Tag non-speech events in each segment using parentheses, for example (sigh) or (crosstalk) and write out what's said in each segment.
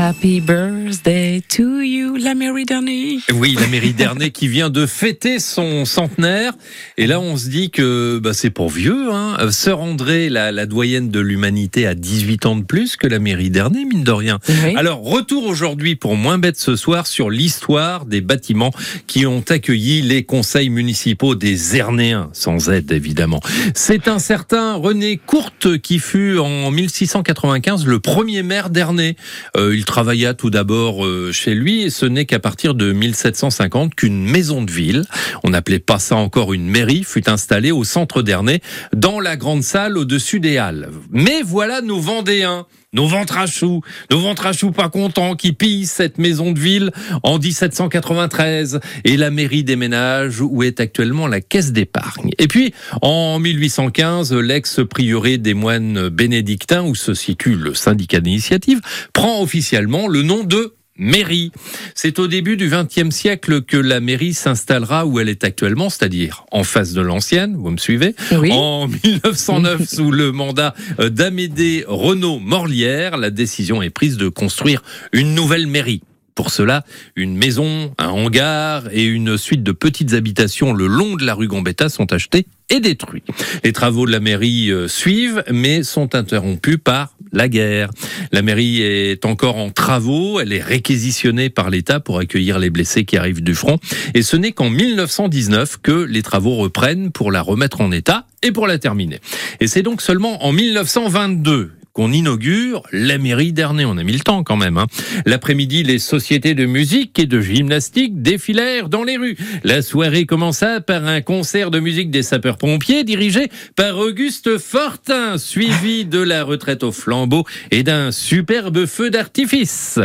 Happy birthday to you, la mairie d'Ernay. Oui, la mairie d'Ernay qui vient de fêter son centenaire. Et là, on se dit que bah, c'est pour vieux. Hein. Sœur André, la, la doyenne de l'humanité, a 18 ans de plus que la mairie d'Ernay, mine de rien. Oui. Alors, retour aujourd'hui pour moins bête ce soir sur l'histoire des bâtiments qui ont accueilli les conseils municipaux des Ernéens, sans aide évidemment. C'est un certain René Courte qui fut en 1695 le premier maire d'Ernay. Euh, il travailla tout d'abord euh, chez lui et ce n'est qu'à partir de 1750 qu'une maison de ville, on n'appelait pas ça encore une mairie, fut installée au centre d'Ernay, dans la grande salle au-dessus des halles. Mais voilà nos Vendéens. Nos ventres à choux, nos ventres à pas contents qui pillent cette maison de ville en 1793 et la mairie déménage où est actuellement la caisse d'épargne. Et puis en 1815, l'ex-prieuré des moines bénédictins où se situe le syndicat d'initiative prend officiellement le nom de mairie. C'est au début du XXe siècle que la mairie s'installera où elle est actuellement, c'est-à-dire en face de l'ancienne, vous me suivez Oui. En (laughs) 1909, (laughs) sous le mandat euh, d'Amédée Renaud Morlière, la décision est prise de construire une nouvelle mairie. Pour cela, une maison, un hangar et une suite de petites habitations le long de la rue Gambetta sont achetés et détruits. Les travaux de la mairie euh, suivent, mais sont interrompus par la guerre. La mairie est encore en travaux, elle est réquisitionnée par l'État pour accueillir les blessés qui arrivent du front. Et ce n'est qu'en 1919 que les travaux reprennent pour la remettre en état et pour la terminer. Et c'est donc seulement en 1922 qu'on inaugure la mairie d'Ernay. On a mis le temps quand même. hein. L'après-midi, les sociétés de musique et de gymnastique défilèrent dans les rues. La soirée commença par un concert de musique des sapeurs-pompiers dirigé par Auguste Fortin, suivi de la retraite au flambeau et d'un superbe feu d'artifice.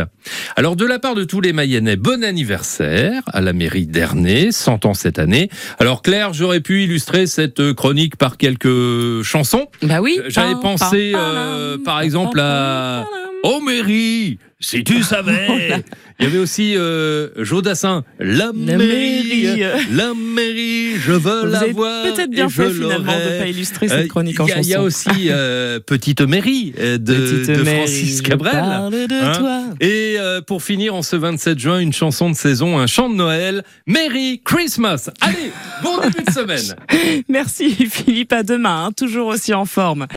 Alors, de la part de tous les Mayennais, bon anniversaire à la mairie d'Ernay, 100 ans cette année. Alors, Claire, j'aurais pu illustrer cette chronique par quelques chansons. Bah oui. J'avais pensé, euh, par exemple, à Oh mairie, si tu savais. (laughs) Il y avait aussi euh, Jodassin, la, La mairie, mairie. la mairie, je veux Vous la avez voir. peut-être bien fait finalement de pas illustrer Euh, cette chronique en Il y a- il y, a chanson. aussi euh, Petite Mairie euh, de, Petite de Mary, Francis je Cabrel. parle de Hein toi. Et euh, pour finir, en ce 27 juin, une chanson de saison, un chant de Noël, Merry Christmas. Allez, bon début de semaine. (laughs) Merci Philippe, à demain, hein, toujours aussi en forme.